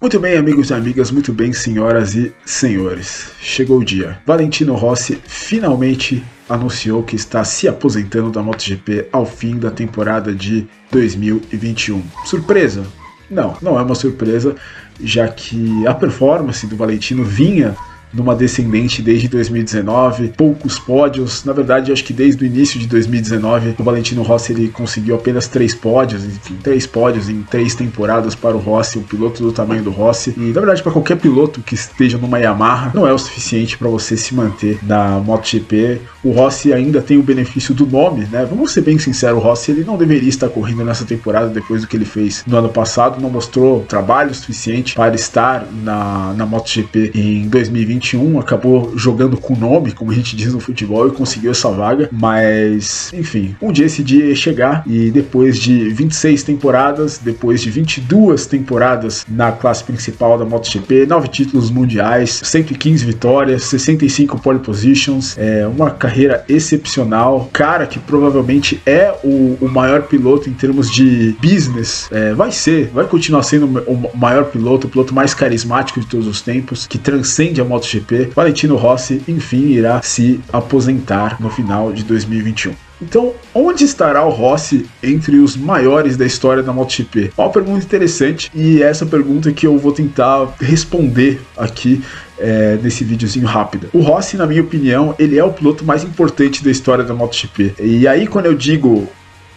Muito bem, amigos e amigas, muito bem, senhoras e senhores. Chegou o dia. Valentino Rossi finalmente anunciou que está se aposentando da MotoGP ao fim da temporada de 2021. Surpresa? Não, não é uma surpresa, já que a performance do Valentino vinha numa descendente desde 2019, poucos pódios. Na verdade, acho que desde o início de 2019, o Valentino Rossi ele conseguiu apenas três pódios, enfim, três pódios em três temporadas para o Rossi, um piloto do tamanho do Rossi. E na verdade, para qualquer piloto que esteja numa Yamaha, não é o suficiente para você se manter na MotoGP. O Rossi ainda tem o benefício do nome, né? Vamos ser bem sinceros, o Rossi ele não deveria estar correndo nessa temporada depois do que ele fez no ano passado, não mostrou trabalho suficiente para estar na, na MotoGP em 2020 2021 acabou jogando com nome, como a gente diz no futebol, e conseguiu essa vaga. Mas, enfim, um dia esse dia ia chegar e depois de 26 temporadas, depois de 22 temporadas na classe principal da MotoGP, 9 títulos mundiais, 115 vitórias, 65 pole positions, é uma carreira excepcional. Cara que provavelmente é o, o maior piloto em termos de business, é, vai ser, vai continuar sendo o maior piloto, o piloto mais carismático de todos os tempos, que transcende a MotoGP MotoGP, Valentino Rossi, enfim, irá se aposentar no final de 2021. Então, onde estará o Rossi entre os maiores da história da MotoGP? Uma pergunta interessante e essa pergunta que eu vou tentar responder aqui é, nesse videozinho rápido. O Rossi, na minha opinião, ele é o piloto mais importante da história da MotoGP. E aí, quando eu digo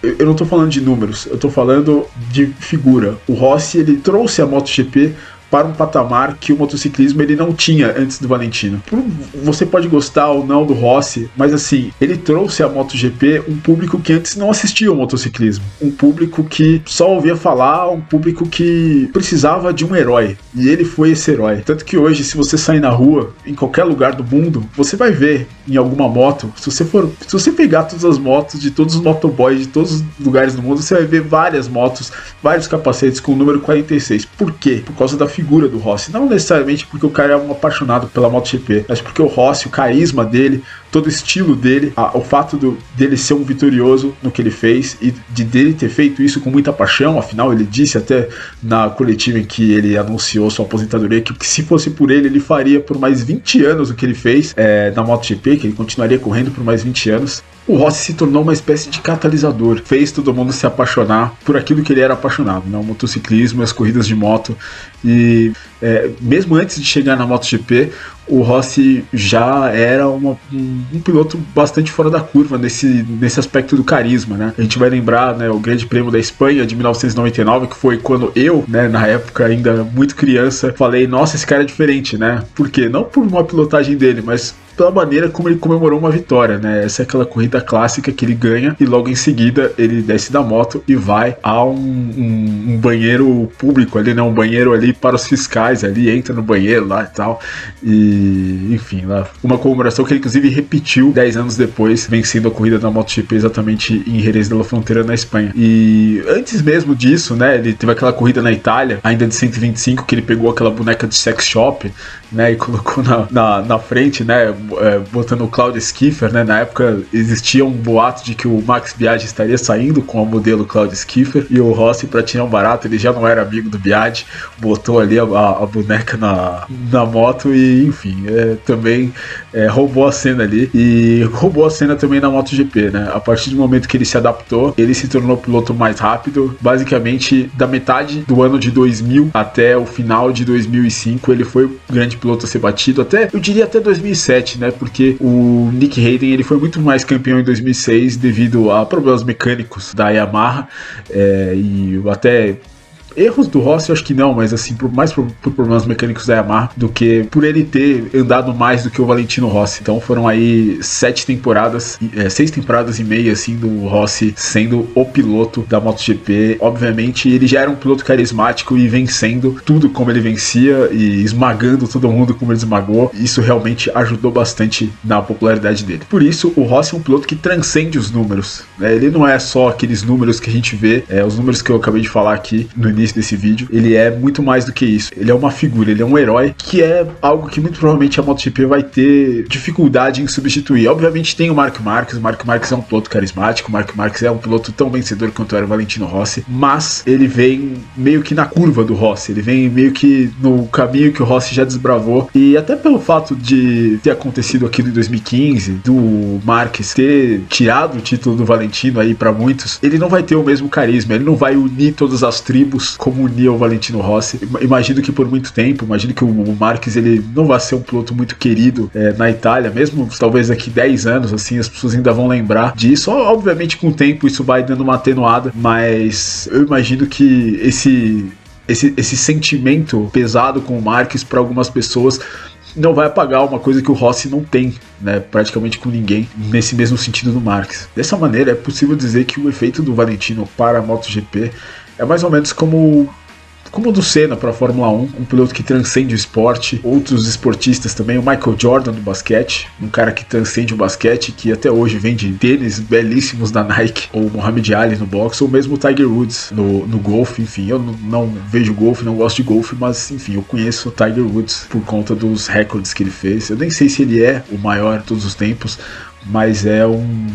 eu não estou falando de números, eu estou falando de figura. O Rossi ele trouxe a MotoGP para um patamar que o motociclismo ele não tinha antes do Valentino. Você pode gostar ou não do Rossi, mas assim, ele trouxe à MotoGP um público que antes não assistia ao motociclismo, um público que só ouvia falar, um público que precisava de um herói, e ele foi esse herói. Tanto que hoje, se você sair na rua, em qualquer lugar do mundo, você vai ver em alguma moto, se você for, se você pegar todas as motos de todos os motoboys de todos os lugares do mundo, você vai ver várias motos, vários capacetes com o número 46. Por quê? Por causa da figura figura do Rossi. Não necessariamente porque o cara é um apaixonado pela MotoGP, mas porque o Rossi, o carisma dele, todo o estilo dele, a, o fato do, dele ser um vitorioso no que ele fez e de dele ter feito isso com muita paixão. Afinal, ele disse até na coletiva em que ele anunciou sua aposentadoria que, que se fosse por ele, ele faria por mais 20 anos o que ele fez é, na MotoGP, que ele continuaria correndo por mais 20 anos o Rossi se tornou uma espécie de catalisador, fez todo mundo se apaixonar por aquilo que ele era apaixonado, né? o motociclismo, as corridas de moto. E é, mesmo antes de chegar na MotoGP, o Rossi já era uma, um, um, piloto bastante fora da curva nesse, nesse aspecto do carisma, né? A gente vai lembrar né, o Grande Prêmio da Espanha de 1999, que foi quando eu, né, na época ainda muito criança, falei: nossa, esse cara é diferente, né? Por quê? Não por uma pilotagem dele, mas pela maneira como ele comemorou uma vitória, né? Essa é aquela corrida clássica que ele ganha e logo em seguida ele desce da moto e vai a um, um, um banheiro público ali, né? Um banheiro ali para os fiscais ali, entra no banheiro lá e tal. E, enfim, lá, uma comemoração que ele inclusive repetiu 10 anos depois, vencendo a corrida da MotoGP exatamente em Jerez de la Fronteira, na Espanha. E antes mesmo disso, né? Ele teve aquela corrida na Itália, ainda de 125, que ele pegou aquela boneca de sex shop, né? E colocou na, na, na frente, né? É, botando o Claudio Schiffer, né? Na época existia um boato de que o Max Biaggi estaria saindo com o modelo Claudio Schiffer e o Rossi, para tirar um barato, ele já não era amigo do Biaggi, botou ali a, a, boneca na, na moto e, enfim, é, também é, roubou a cena ali e roubou a cena também na MotoGP, né? A partir do momento que ele se adaptou, ele se tornou o piloto mais rápido, basicamente da metade do ano de 2000 até o final de 2005, ele foi o grande piloto a ser batido, até eu diria até 2007 né? Porque o Nick Hayden ele foi muito mais campeão em 2006 devido a problemas mecânicos da Yamaha é, e até Erros do Rossi eu acho que não, mas assim, por, mais por, por, problemas mecânicos da Yamaha do que por ele ter andado mais do que o Valentino Rossi. Então foram aí sete temporadas, é, seis temporadas e meia assim do Rossi sendo o piloto da MotoGP. Obviamente ele já era um piloto carismático e vencendo tudo como ele vencia e esmagando todo mundo como ele esmagou. Isso realmente ajudou bastante na popularidade dele. Por isso o Rossi é um piloto que transcende os números. Né? Ele não é só aqueles números que a gente vê, é, os números que eu acabei de falar aqui no início início desse vídeo, ele é muito mais do que isso. Ele é uma figura, ele é um herói, que é algo que muito provavelmente a MotoGP vai ter dificuldade em substituir. Obviamente tem o Marco Marques, o Marco Marques é um piloto carismático, o Marco Marques é um piloto tão vencedor quanto era o Valentino Rossi, mas ele vem meio que na curva do Rossi, ele vem meio que no caminho que o Rossi já desbravou, e até pelo fato de ter acontecido aquilo em 2015, do Marques ter tirado o título do Valentino aí para muitos, ele não vai ter o mesmo carisma, ele não vai unir todas as tribos como unia o Valentino Rossi. Imagino que por muito tempo, imagino que o Marques ele não vai ser um piloto muito querido é, na Itália, mesmo talvez daqui 10 anos, assim, as pessoas ainda vão lembrar disso. Obviamente, com o tempo, isso vai dando uma atenuada, mas eu imagino que esse esse, esse sentimento pesado com o Marques para algumas pessoas não vai apagar uma coisa que o Rossi não tem, né, praticamente com ninguém, nesse mesmo sentido do Marques. Dessa maneira, é possível dizer que o efeito do Valentino para a MotoGP é mais ou menos como como o do Senna para a Fórmula 1, um piloto que transcende o esporte, outros esportistas também, o Michael Jordan do basquete, um cara que transcende o basquete, que até hoje vende tênis belíssimos da Nike, ou Muhammad Ali no boxe, ou mesmo o Tiger Woods no, no golfe, enfim, eu não, não vejo golfe, não gosto de golfe, mas enfim, eu conheço o Tiger Woods por conta dos recordes que ele fez. Eu nem sei se ele é o maior de todos os tempos, mas é um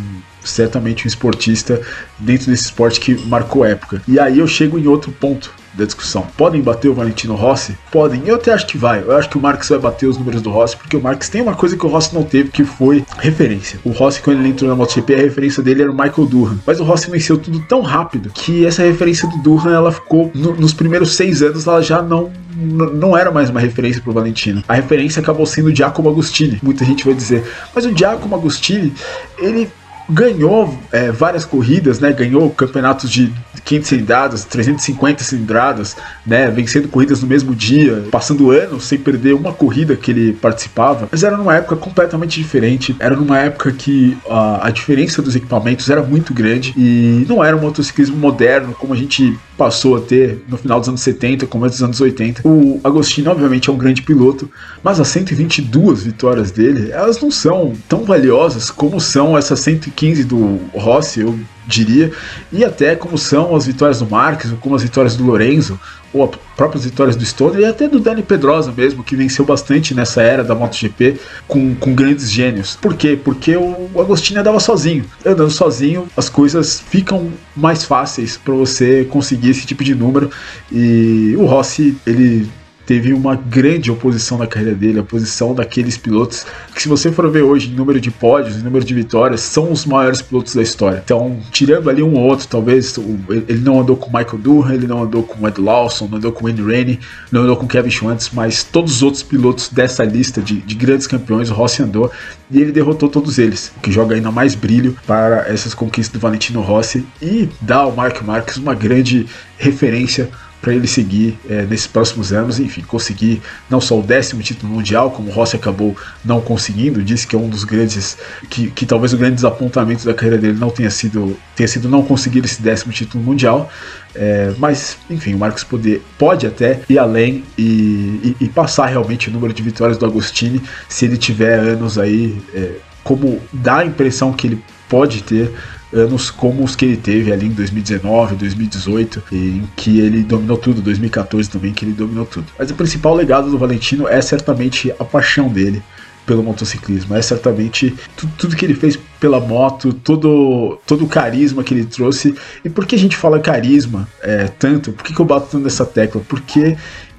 certamente um esportista dentro desse esporte que marcou época. E aí eu chego em outro ponto da discussão. Podem bater o Valentino Rossi? Podem. Eu até acho que vai. Eu acho que o Marx vai bater os números do Rossi, porque o Marx tem uma coisa que o Rossi não teve, que foi referência. O Rossi, quando ele entrou na MotoGP, a referência dele era o Michael Durham. Mas o Rossi venceu tudo tão rápido que essa referência do Durham, ela ficou, no, nos primeiros seis anos, ela já não não era mais uma referência para o Valentino. A referência acabou sendo o Giacomo Agostini. Muita gente vai dizer, mas o Giacomo Agostini, ele ganhou é, várias corridas, né? Ganhou campeonatos de 500 cilindradas, 350 cilindradas, né? Vencendo corridas no mesmo dia, passando anos sem perder uma corrida que ele participava. Mas era numa época completamente diferente. Era numa época que a, a diferença dos equipamentos era muito grande e não era um motociclismo moderno como a gente passou a ter no final dos anos 70, começo dos anos 80. O Agostini, obviamente, é um grande piloto, mas as 122 vitórias dele, elas não são tão valiosas como são essas 115 do Rossi, eu diria, e até como são as vitórias do Marques, ou como as vitórias do Lorenzo, ou as próprias vitórias do Stoner, e até do Dani Pedrosa mesmo, que venceu bastante nessa era da MotoGP com, com grandes gênios. Por quê? Porque o Agostinho andava sozinho. Andando sozinho, as coisas ficam mais fáceis para você conseguir esse tipo de número, e o Rossi, ele teve uma grande oposição na carreira dele, a posição daqueles pilotos que, se você for ver hoje em número de pódios, em número de vitórias, são os maiores pilotos da história. Então, tirando ali um ou outro, talvez ele não andou com Michael Durham, ele não andou com Ed Lawson, não andou com Wayne Rainey, não andou com Kevin Schwantz, mas todos os outros pilotos dessa lista de, de grandes campeões, o Rossi andou e ele derrotou todos eles, o que joga ainda mais brilho para essas conquistas do Valentino Rossi e dá ao Mark Marques uma grande referência para ele seguir é, nesses próximos anos, enfim, conseguir não só o décimo título mundial, como o Rossi acabou não conseguindo, disse que é um dos grandes, que, que talvez o grande desapontamento da carreira dele não tenha sido, tenha sido não conseguir esse décimo título mundial, é, mas enfim, o Marcos poder, pode até ir além e, e, e, passar realmente o número de vitórias do Agostini se ele tiver anos aí, é, como dá a impressão que ele pode ter anos como os que ele teve ali em 2019, 2018, em que ele dominou tudo, 2014 também que ele dominou tudo. Mas o principal legado do Valentino é certamente a paixão dele pelo motociclismo, é certamente tudo, tudo, que ele fez pela moto, todo, todo o carisma que ele trouxe. E por que a gente fala carisma é, tanto? Por que, que eu bato tanto nessa tecla? Porque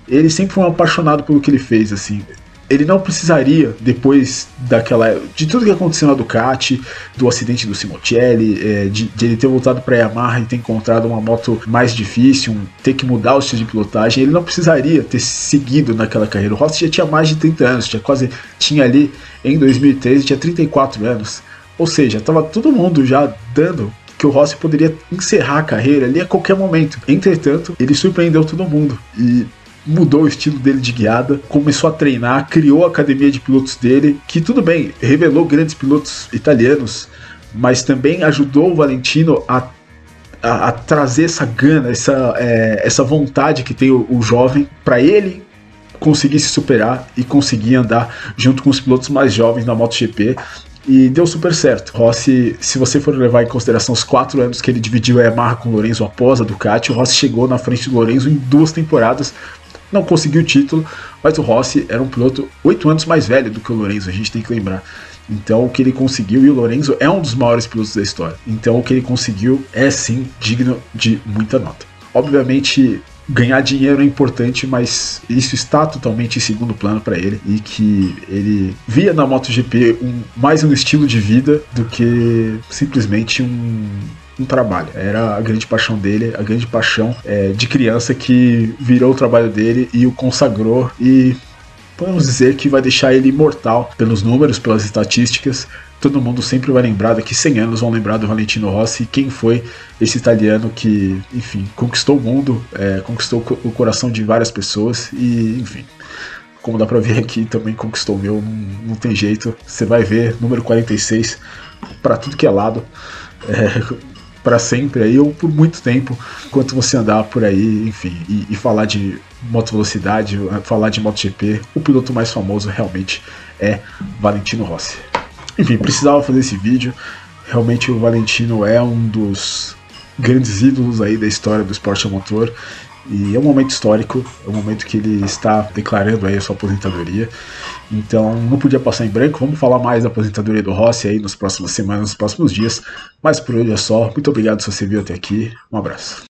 ele sempre foi um apaixonado pelo que ele fez, assim ele não precisaria, depois daquela. de tudo que aconteceu na Ducati, do acidente do Simocelli, é, de, de, ele ter voltado para Yamaha e ter encontrado uma moto mais difícil, um, ter que mudar o estilo de pilotagem, ele não precisaria ter seguido naquela carreira. O Rossi já tinha mais de 30 anos, tinha quase. tinha ali em 2013, tinha 34 anos. Ou seja, estava todo mundo já dando que o Rossi poderia encerrar a carreira ali a qualquer momento. Entretanto, ele surpreendeu todo mundo. E mudou o estilo dele de guiada, começou a treinar, criou a academia de pilotos dele, que tudo bem, revelou grandes pilotos italianos, mas também ajudou o Valentino a, a, a trazer essa gana, essa, é, essa vontade que tem o, o jovem para ele conseguir se superar e conseguir andar junto com os pilotos mais jovens na MotoGP e deu super certo. Rossi, se você for levar em consideração os quatro anos que ele dividiu a Yamaha com o Lorenzo após a Ducati, o Rossi chegou na frente do Lorenzo em duas temporadas, não conseguiu o título, mas o Rossi era um piloto oito anos mais velho do que o Lorenzo, a gente tem que lembrar. Então o que ele conseguiu, e o Lorenzo é um dos maiores pilotos da história. Então o que ele conseguiu é sim digno de muita nota. Obviamente, ganhar dinheiro é importante, mas isso está totalmente em segundo plano para ele e que ele via na MotoGP um, mais um estilo de vida do que simplesmente um, um trabalho. Era a grande paixão dele, a grande paixão é, de criança que virou o trabalho dele e o consagrou e podemos dizer que vai deixar ele imortal pelos números, pelas estatísticas. Todo mundo sempre vai lembrar, daqui 100 anos vão lembrar do Valentino Rossi, quem foi esse italiano que, enfim, conquistou o mundo, é, conquistou o coração de várias pessoas e, enfim, como dá pra ver aqui, também conquistou o meu, não, não tem jeito. Você vai ver, número 46, para tudo que é lado. É, para sempre aí, ou por muito tempo, enquanto você andar por aí, enfim, e, e falar de moto velocidade, falar de MotoGP, o piloto mais famoso realmente é Valentino Rossi. Enfim, precisava fazer esse vídeo. Realmente o Valentino é um dos grandes ídolos aí da história do esporte a motor. E é um momento histórico, é um momento que ele está declarando aí a sua aposentadoria. Então não podia passar em branco. Vamos falar mais da aposentadoria do Rossi aí nas próximas semanas, nos próximos dias. Mas por hoje é só. Muito obrigado se você viu até aqui. Um abraço.